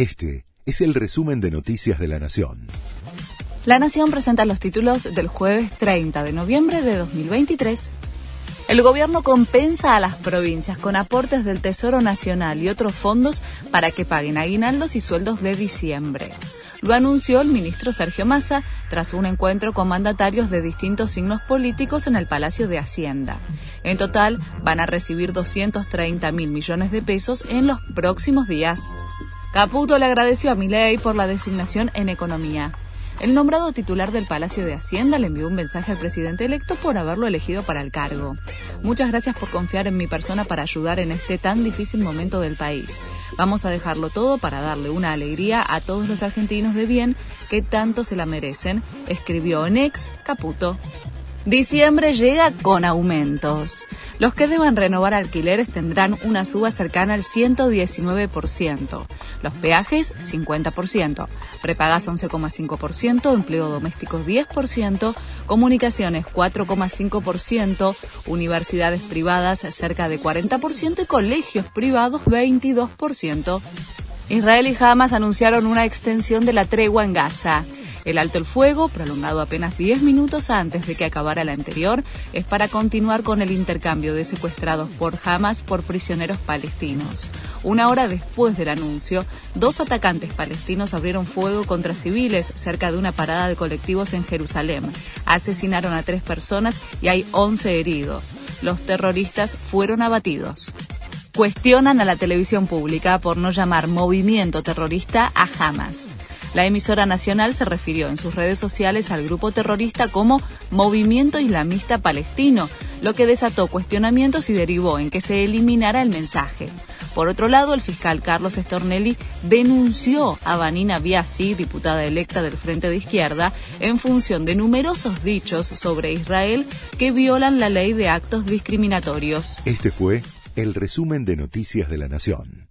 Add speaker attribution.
Speaker 1: Este es el resumen de Noticias de la Nación.
Speaker 2: La Nación presenta los títulos del jueves 30 de noviembre de 2023. El gobierno compensa a las provincias con aportes del Tesoro Nacional y otros fondos para que paguen aguinaldos y sueldos de diciembre. Lo anunció el ministro Sergio Massa tras un encuentro con mandatarios de distintos signos políticos en el Palacio de Hacienda. En total, van a recibir 230 mil millones de pesos en los próximos días. Caputo le agradeció a Milei por la designación en economía. El nombrado titular del Palacio de Hacienda le envió un mensaje al presidente electo por haberlo elegido para el cargo. Muchas gracias por confiar en mi persona para ayudar en este tan difícil momento del país. Vamos a dejarlo todo para darle una alegría a todos los argentinos de bien que tanto se la merecen, escribió en ex Caputo. Diciembre llega con aumentos. Los que deban renovar alquileres tendrán una suba cercana al 119%. Los peajes, 50%. Prepagas 11,5%, empleo doméstico 10%, comunicaciones 4,5%, universidades privadas cerca de 40% y colegios privados 22%. Israel y Hamas anunciaron una extensión de la tregua en Gaza. El alto el fuego, prolongado apenas 10 minutos antes de que acabara la anterior, es para continuar con el intercambio de secuestrados por Hamas por prisioneros palestinos. Una hora después del anuncio, dos atacantes palestinos abrieron fuego contra civiles cerca de una parada de colectivos en Jerusalén. Asesinaron a tres personas y hay 11 heridos. Los terroristas fueron abatidos cuestionan a la televisión pública por no llamar movimiento terrorista a Hamas. La emisora nacional se refirió en sus redes sociales al grupo terrorista como Movimiento Islamista Palestino, lo que desató cuestionamientos y derivó en que se eliminara el mensaje. Por otro lado, el fiscal Carlos Stornelli denunció a Vanina Biasi, diputada electa del Frente de Izquierda, en función de numerosos dichos sobre Israel que violan la ley de actos discriminatorios.
Speaker 1: Este fue el resumen de Noticias de la Nación.